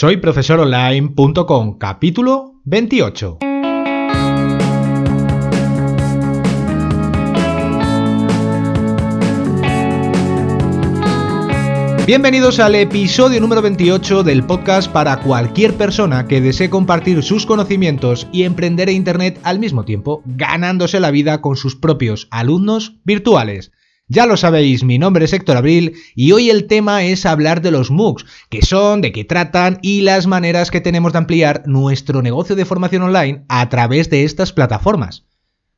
Soy profesoronline.com, capítulo 28. Bienvenidos al episodio número 28 del podcast para cualquier persona que desee compartir sus conocimientos y emprender en Internet al mismo tiempo, ganándose la vida con sus propios alumnos virtuales. Ya lo sabéis, mi nombre es Héctor Abril y hoy el tema es hablar de los MOOCs, qué son, de qué tratan y las maneras que tenemos de ampliar nuestro negocio de formación online a través de estas plataformas.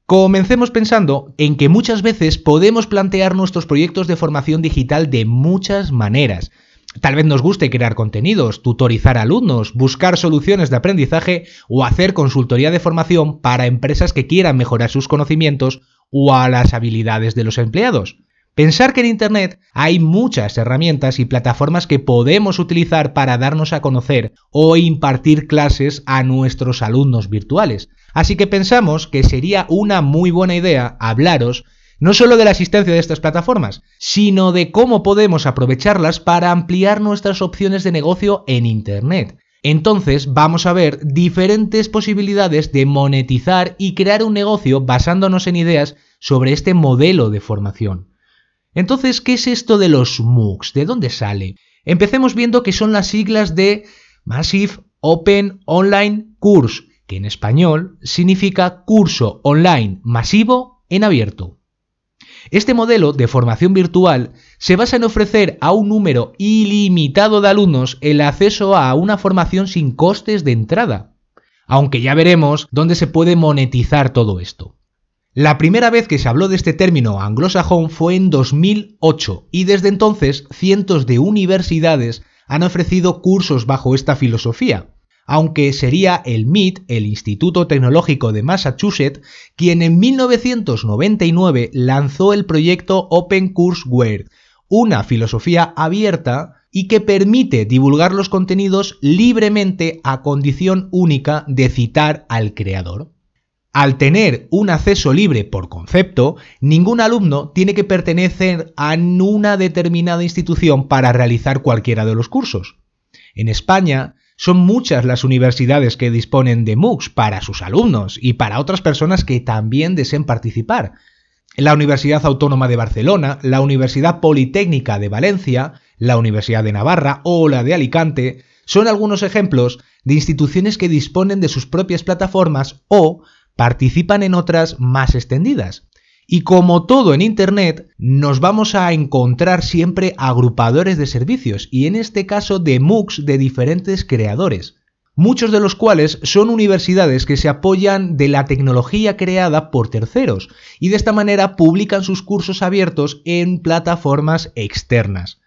Comencemos pensando en que muchas veces podemos plantear nuestros proyectos de formación digital de muchas maneras. Tal vez nos guste crear contenidos, tutorizar alumnos, buscar soluciones de aprendizaje o hacer consultoría de formación para empresas que quieran mejorar sus conocimientos o a las habilidades de los empleados. Pensar que en Internet hay muchas herramientas y plataformas que podemos utilizar para darnos a conocer o impartir clases a nuestros alumnos virtuales. Así que pensamos que sería una muy buena idea hablaros no solo de la existencia de estas plataformas, sino de cómo podemos aprovecharlas para ampliar nuestras opciones de negocio en Internet. Entonces vamos a ver diferentes posibilidades de monetizar y crear un negocio basándonos en ideas sobre este modelo de formación. Entonces, ¿qué es esto de los MOOCs? ¿De dónde sale? Empecemos viendo que son las siglas de Massive Open Online Course, que en español significa curso online masivo en abierto. Este modelo de formación virtual se basa en ofrecer a un número ilimitado de alumnos el acceso a una formación sin costes de entrada, aunque ya veremos dónde se puede monetizar todo esto. La primera vez que se habló de este término anglosajón fue en 2008 y desde entonces cientos de universidades han ofrecido cursos bajo esta filosofía, aunque sería el MIT, el Instituto Tecnológico de Massachusetts, quien en 1999 lanzó el proyecto Open Courseware, una filosofía abierta y que permite divulgar los contenidos libremente a condición única de citar al creador. Al tener un acceso libre por concepto, ningún alumno tiene que pertenecer a una determinada institución para realizar cualquiera de los cursos. En España, son muchas las universidades que disponen de MOOCs para sus alumnos y para otras personas que también deseen participar. La Universidad Autónoma de Barcelona, la Universidad Politécnica de Valencia, la Universidad de Navarra o la de Alicante son algunos ejemplos de instituciones que disponen de sus propias plataformas o participan en otras más extendidas. Y como todo en Internet, nos vamos a encontrar siempre agrupadores de servicios, y en este caso de MOOCs de diferentes creadores, muchos de los cuales son universidades que se apoyan de la tecnología creada por terceros, y de esta manera publican sus cursos abiertos en plataformas externas.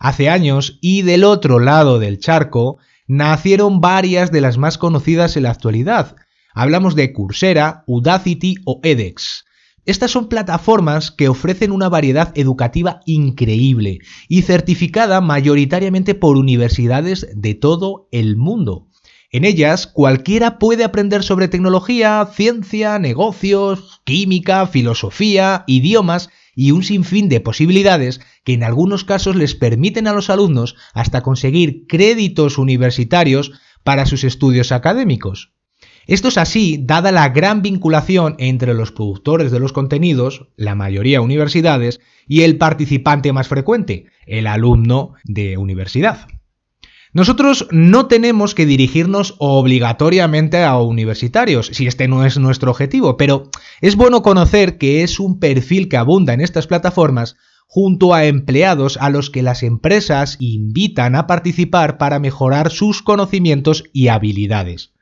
Hace años, y del otro lado del charco, nacieron varias de las más conocidas en la actualidad. Hablamos de Coursera, Udacity o edX. Estas son plataformas que ofrecen una variedad educativa increíble y certificada mayoritariamente por universidades de todo el mundo. En ellas cualquiera puede aprender sobre tecnología, ciencia, negocios, química, filosofía, idiomas y un sinfín de posibilidades que en algunos casos les permiten a los alumnos hasta conseguir créditos universitarios para sus estudios académicos. Esto es así, dada la gran vinculación entre los productores de los contenidos, la mayoría universidades, y el participante más frecuente, el alumno de universidad. Nosotros no tenemos que dirigirnos obligatoriamente a universitarios, si este no es nuestro objetivo, pero es bueno conocer que es un perfil que abunda en estas plataformas junto a empleados a los que las empresas invitan a participar para mejorar sus conocimientos y habilidades.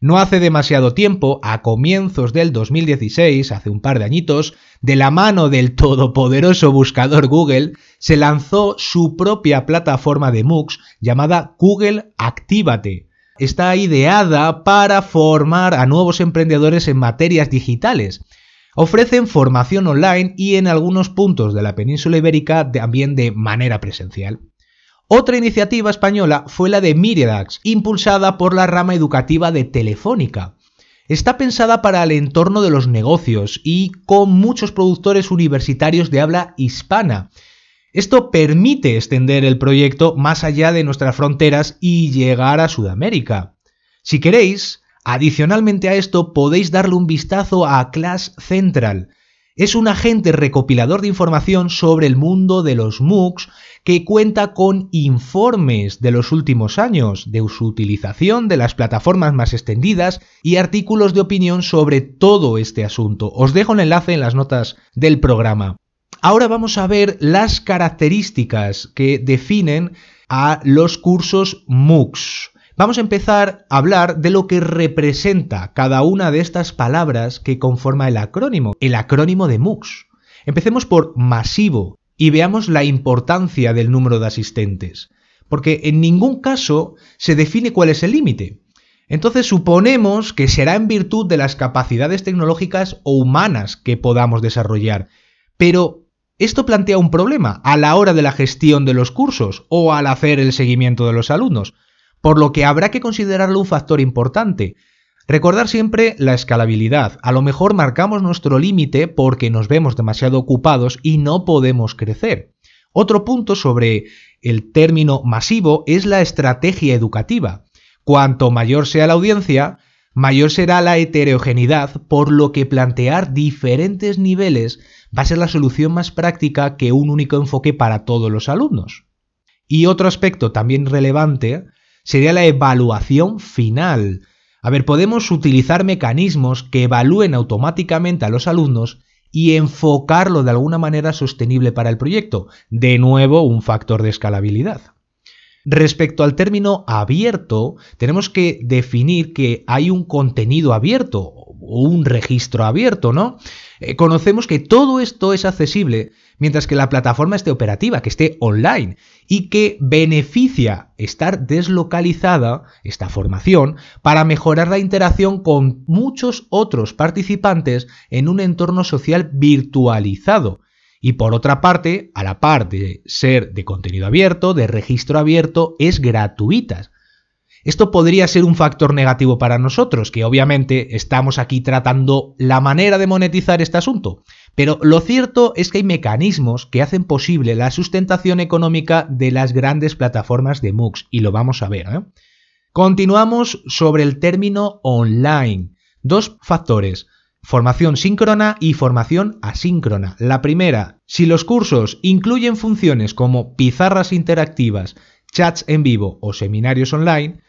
No hace demasiado tiempo, a comienzos del 2016, hace un par de añitos, de la mano del todopoderoso buscador Google, se lanzó su propia plataforma de MOOCs llamada Google Actívate. Está ideada para formar a nuevos emprendedores en materias digitales. Ofrecen formación online y en algunos puntos de la península ibérica también de manera presencial. Otra iniciativa española fue la de Miridax, impulsada por la rama educativa de Telefónica. Está pensada para el entorno de los negocios y con muchos productores universitarios de habla hispana. Esto permite extender el proyecto más allá de nuestras fronteras y llegar a Sudamérica. Si queréis, adicionalmente a esto podéis darle un vistazo a Class Central, es un agente recopilador de información sobre el mundo de los MOOCs que cuenta con informes de los últimos años de su utilización de las plataformas más extendidas y artículos de opinión sobre todo este asunto. Os dejo un enlace en las notas del programa. Ahora vamos a ver las características que definen a los cursos MOOCs. Vamos a empezar a hablar de lo que representa cada una de estas palabras que conforma el acrónimo, el acrónimo de MOOCs. Empecemos por masivo y veamos la importancia del número de asistentes, porque en ningún caso se define cuál es el límite. Entonces suponemos que será en virtud de las capacidades tecnológicas o humanas que podamos desarrollar. Pero esto plantea un problema a la hora de la gestión de los cursos o al hacer el seguimiento de los alumnos por lo que habrá que considerarlo un factor importante. Recordar siempre la escalabilidad. A lo mejor marcamos nuestro límite porque nos vemos demasiado ocupados y no podemos crecer. Otro punto sobre el término masivo es la estrategia educativa. Cuanto mayor sea la audiencia, mayor será la heterogeneidad, por lo que plantear diferentes niveles va a ser la solución más práctica que un único enfoque para todos los alumnos. Y otro aspecto también relevante sería la evaluación final. A ver, podemos utilizar mecanismos que evalúen automáticamente a los alumnos y enfocarlo de alguna manera sostenible para el proyecto. De nuevo, un factor de escalabilidad. Respecto al término abierto, tenemos que definir que hay un contenido abierto o un registro abierto, ¿no? Eh, conocemos que todo esto es accesible mientras que la plataforma esté operativa, que esté online y que beneficia estar deslocalizada, esta formación, para mejorar la interacción con muchos otros participantes en un entorno social virtualizado. Y por otra parte, a la par de ser de contenido abierto, de registro abierto, es gratuita. Esto podría ser un factor negativo para nosotros, que obviamente estamos aquí tratando la manera de monetizar este asunto. Pero lo cierto es que hay mecanismos que hacen posible la sustentación económica de las grandes plataformas de MOOCs, y lo vamos a ver. ¿eh? Continuamos sobre el término online. Dos factores. Formación síncrona y formación asíncrona. La primera, si los cursos incluyen funciones como pizarras interactivas, chats en vivo o seminarios online,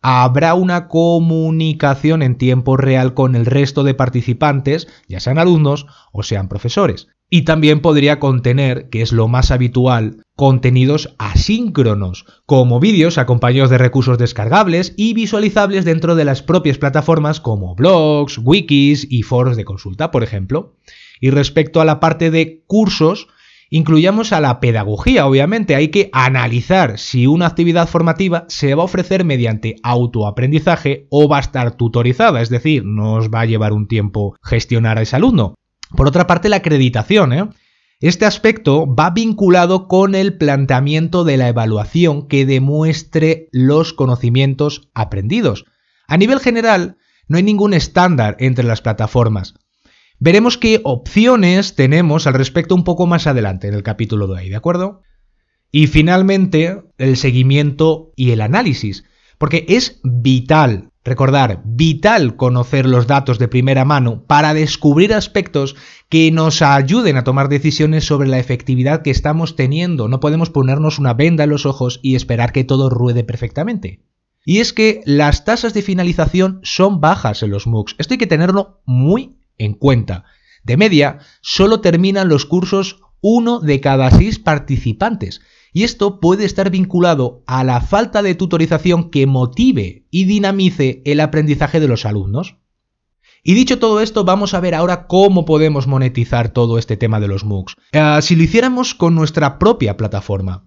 habrá una comunicación en tiempo real con el resto de participantes, ya sean alumnos o sean profesores. Y también podría contener, que es lo más habitual, contenidos asíncronos, como vídeos acompañados de recursos descargables y visualizables dentro de las propias plataformas como blogs, wikis y foros de consulta, por ejemplo. Y respecto a la parte de cursos, Incluyamos a la pedagogía, obviamente. Hay que analizar si una actividad formativa se va a ofrecer mediante autoaprendizaje o va a estar tutorizada, es decir, nos va a llevar un tiempo gestionar a ese alumno. Por otra parte, la acreditación. ¿eh? Este aspecto va vinculado con el planteamiento de la evaluación que demuestre los conocimientos aprendidos. A nivel general, no hay ningún estándar entre las plataformas. Veremos qué opciones tenemos al respecto un poco más adelante en el capítulo de ahí, ¿de acuerdo? Y finalmente, el seguimiento y el análisis, porque es vital, recordar, vital conocer los datos de primera mano para descubrir aspectos que nos ayuden a tomar decisiones sobre la efectividad que estamos teniendo. No podemos ponernos una venda en los ojos y esperar que todo ruede perfectamente. Y es que las tasas de finalización son bajas en los MOOCs. Esto hay que tenerlo muy en cuenta. De media, solo terminan los cursos uno de cada seis participantes, y esto puede estar vinculado a la falta de tutorización que motive y dinamice el aprendizaje de los alumnos. Y dicho todo esto, vamos a ver ahora cómo podemos monetizar todo este tema de los MOOCs. Eh, si lo hiciéramos con nuestra propia plataforma.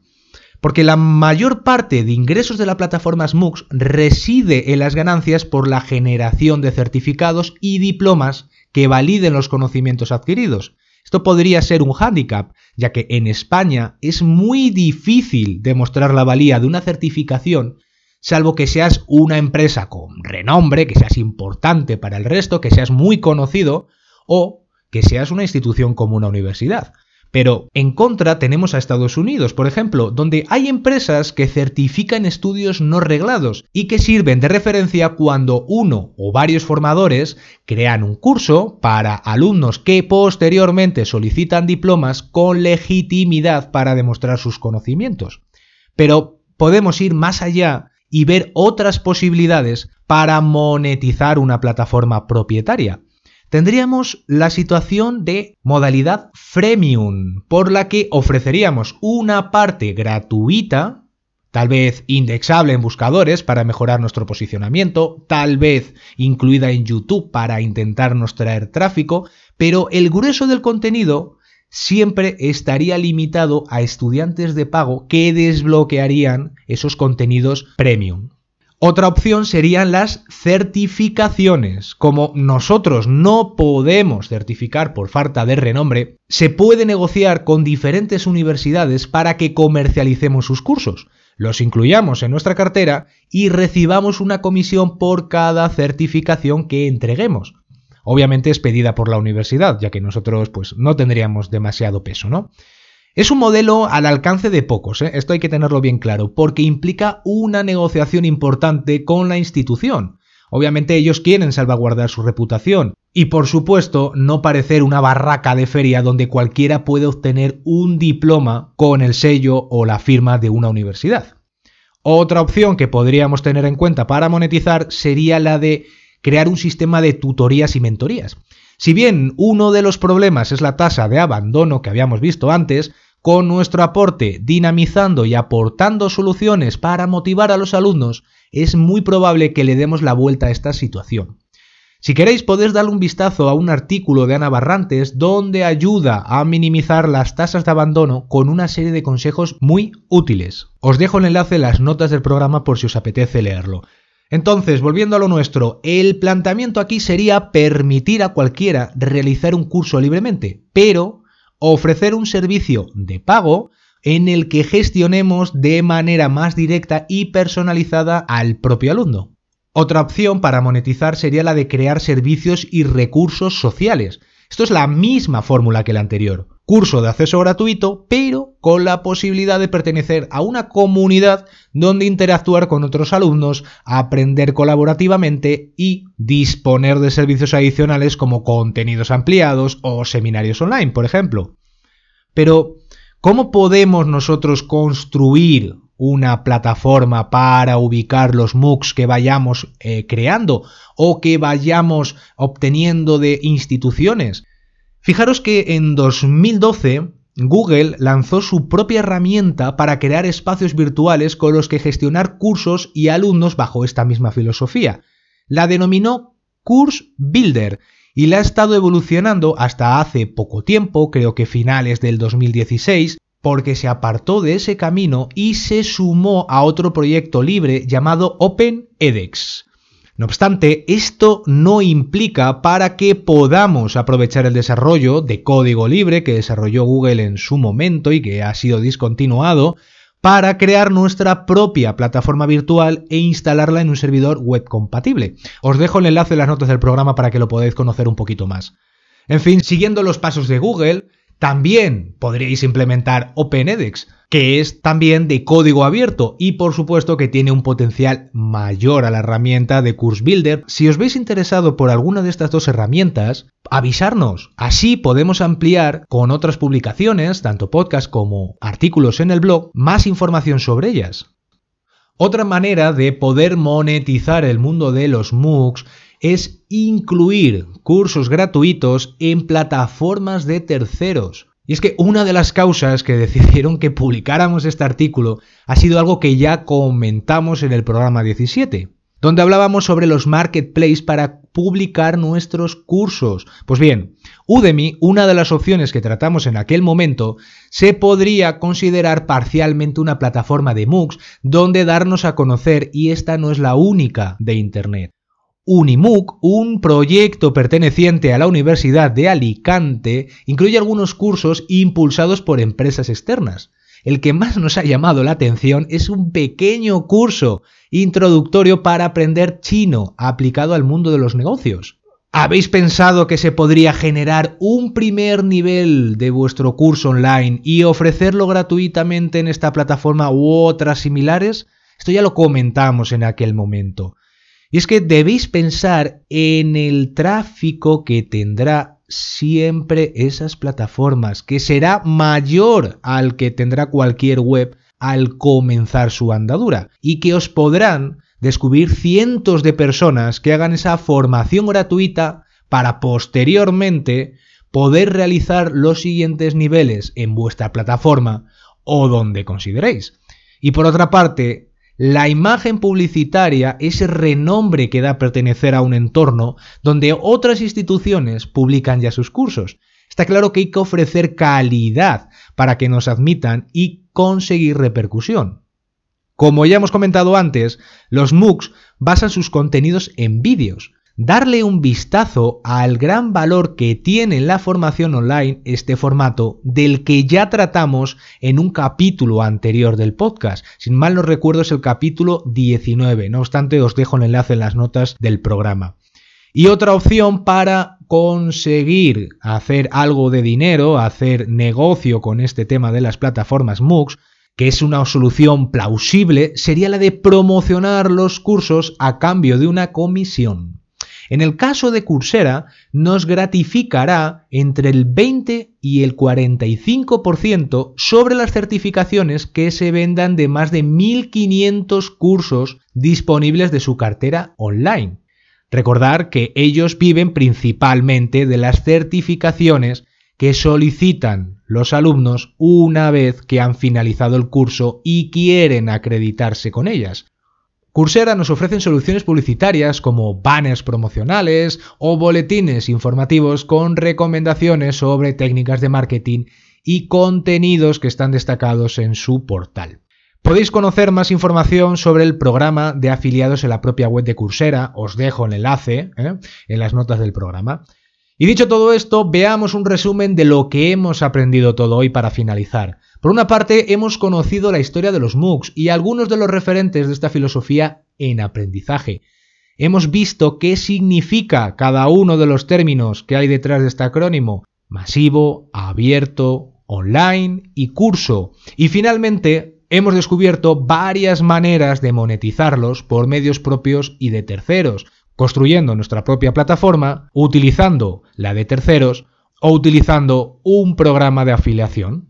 Porque la mayor parte de ingresos de la plataforma MOOCs reside en las ganancias por la generación de certificados y diplomas que validen los conocimientos adquiridos. Esto podría ser un hándicap, ya que en España es muy difícil demostrar la valía de una certificación, salvo que seas una empresa con renombre, que seas importante para el resto, que seas muy conocido, o que seas una institución como una universidad. Pero en contra tenemos a Estados Unidos, por ejemplo, donde hay empresas que certifican estudios no reglados y que sirven de referencia cuando uno o varios formadores crean un curso para alumnos que posteriormente solicitan diplomas con legitimidad para demostrar sus conocimientos. Pero podemos ir más allá y ver otras posibilidades para monetizar una plataforma propietaria tendríamos la situación de modalidad freemium, por la que ofreceríamos una parte gratuita, tal vez indexable en buscadores para mejorar nuestro posicionamiento, tal vez incluida en YouTube para intentarnos traer tráfico, pero el grueso del contenido siempre estaría limitado a estudiantes de pago que desbloquearían esos contenidos premium. Otra opción serían las certificaciones. Como nosotros no podemos certificar por falta de renombre, se puede negociar con diferentes universidades para que comercialicemos sus cursos, los incluyamos en nuestra cartera y recibamos una comisión por cada certificación que entreguemos. Obviamente es pedida por la universidad, ya que nosotros pues no tendríamos demasiado peso, ¿no? Es un modelo al alcance de pocos, ¿eh? esto hay que tenerlo bien claro, porque implica una negociación importante con la institución. Obviamente ellos quieren salvaguardar su reputación y por supuesto no parecer una barraca de feria donde cualquiera puede obtener un diploma con el sello o la firma de una universidad. Otra opción que podríamos tener en cuenta para monetizar sería la de crear un sistema de tutorías y mentorías. Si bien uno de los problemas es la tasa de abandono que habíamos visto antes, con nuestro aporte dinamizando y aportando soluciones para motivar a los alumnos, es muy probable que le demos la vuelta a esta situación. Si queréis podéis darle un vistazo a un artículo de Ana Barrantes donde ayuda a minimizar las tasas de abandono con una serie de consejos muy útiles. Os dejo el enlace en las notas del programa por si os apetece leerlo. Entonces, volviendo a lo nuestro, el planteamiento aquí sería permitir a cualquiera realizar un curso libremente, pero ofrecer un servicio de pago en el que gestionemos de manera más directa y personalizada al propio alumno. Otra opción para monetizar sería la de crear servicios y recursos sociales. Esto es la misma fórmula que la anterior curso de acceso gratuito, pero con la posibilidad de pertenecer a una comunidad donde interactuar con otros alumnos, aprender colaborativamente y disponer de servicios adicionales como contenidos ampliados o seminarios online, por ejemplo. Pero, ¿cómo podemos nosotros construir una plataforma para ubicar los MOOCs que vayamos eh, creando o que vayamos obteniendo de instituciones? Fijaros que en 2012 Google lanzó su propia herramienta para crear espacios virtuales con los que gestionar cursos y alumnos bajo esta misma filosofía. La denominó Course Builder y la ha estado evolucionando hasta hace poco tiempo, creo que finales del 2016, porque se apartó de ese camino y se sumó a otro proyecto libre llamado OpenEDX. No obstante, esto no implica para que podamos aprovechar el desarrollo de código libre que desarrolló Google en su momento y que ha sido discontinuado para crear nuestra propia plataforma virtual e instalarla en un servidor web compatible. Os dejo el enlace en las notas del programa para que lo podáis conocer un poquito más. En fin, siguiendo los pasos de Google, también podríais implementar OpenEDX, que es también de código abierto y por supuesto que tiene un potencial mayor a la herramienta de Course Builder. Si os veis interesado por alguna de estas dos herramientas, avisarnos. Así podemos ampliar con otras publicaciones, tanto podcast como artículos en el blog, más información sobre ellas. Otra manera de poder monetizar el mundo de los MOOCs es incluir cursos gratuitos en plataformas de terceros. Y es que una de las causas que decidieron que publicáramos este artículo ha sido algo que ya comentamos en el programa 17, donde hablábamos sobre los marketplaces para publicar nuestros cursos. Pues bien, Udemy, una de las opciones que tratamos en aquel momento, se podría considerar parcialmente una plataforma de MOOCs donde darnos a conocer y esta no es la única de Internet. Unimuc, un proyecto perteneciente a la Universidad de Alicante, incluye algunos cursos impulsados por empresas externas. El que más nos ha llamado la atención es un pequeño curso introductorio para aprender chino aplicado al mundo de los negocios. ¿Habéis pensado que se podría generar un primer nivel de vuestro curso online y ofrecerlo gratuitamente en esta plataforma u otras similares? Esto ya lo comentamos en aquel momento. Y es que debéis pensar en el tráfico que tendrá siempre esas plataformas, que será mayor al que tendrá cualquier web al comenzar su andadura, y que os podrán descubrir cientos de personas que hagan esa formación gratuita para posteriormente poder realizar los siguientes niveles en vuestra plataforma o donde consideréis. Y por otra parte, la imagen publicitaria, ese renombre que da pertenecer a un entorno donde otras instituciones publican ya sus cursos. Está claro que hay que ofrecer calidad para que nos admitan y conseguir repercusión. Como ya hemos comentado antes, los MOOCs basan sus contenidos en vídeos, darle un vistazo al gran valor que tiene en la formación online este formato del que ya tratamos en un capítulo anterior del podcast. Sin mal no recuerdo es el capítulo 19, no obstante os dejo el enlace en las notas del programa. Y otra opción para conseguir hacer algo de dinero, hacer negocio con este tema de las plataformas MOOCs, que es una solución plausible, sería la de promocionar los cursos a cambio de una comisión. En el caso de Coursera, nos gratificará entre el 20 y el 45% sobre las certificaciones que se vendan de más de 1.500 cursos disponibles de su cartera online. Recordar que ellos viven principalmente de las certificaciones que solicitan los alumnos una vez que han finalizado el curso y quieren acreditarse con ellas. Coursera nos ofrece soluciones publicitarias como banners promocionales o boletines informativos con recomendaciones sobre técnicas de marketing y contenidos que están destacados en su portal. Podéis conocer más información sobre el programa de afiliados en la propia web de Coursera, os dejo el enlace ¿eh? en las notas del programa. Y dicho todo esto, veamos un resumen de lo que hemos aprendido todo hoy para finalizar. Por una parte, hemos conocido la historia de los MOOCs y algunos de los referentes de esta filosofía en aprendizaje. Hemos visto qué significa cada uno de los términos que hay detrás de este acrónimo. Masivo, abierto, online y curso. Y finalmente, hemos descubierto varias maneras de monetizarlos por medios propios y de terceros, construyendo nuestra propia plataforma, utilizando la de terceros o utilizando un programa de afiliación.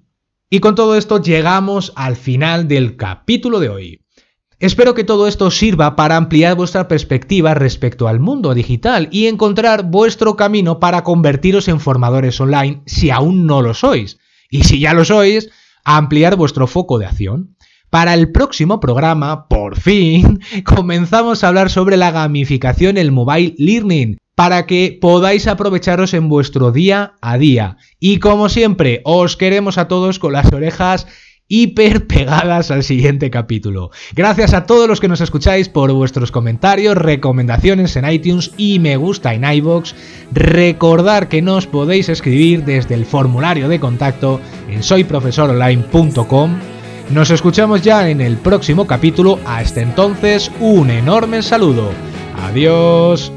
Y con todo esto llegamos al final del capítulo de hoy. Espero que todo esto sirva para ampliar vuestra perspectiva respecto al mundo digital y encontrar vuestro camino para convertiros en formadores online si aún no lo sois. Y si ya lo sois, ampliar vuestro foco de acción. Para el próximo programa, por fin, comenzamos a hablar sobre la gamificación, el mobile learning, para que podáis aprovecharos en vuestro día a día. Y como siempre, os queremos a todos con las orejas hiper pegadas al siguiente capítulo. Gracias a todos los que nos escucháis por vuestros comentarios, recomendaciones en iTunes y me gusta en iBox. Recordar que nos podéis escribir desde el formulario de contacto en soyprofesoronline.com. Nos escuchamos ya en el próximo capítulo. Hasta entonces, un enorme saludo. Adiós.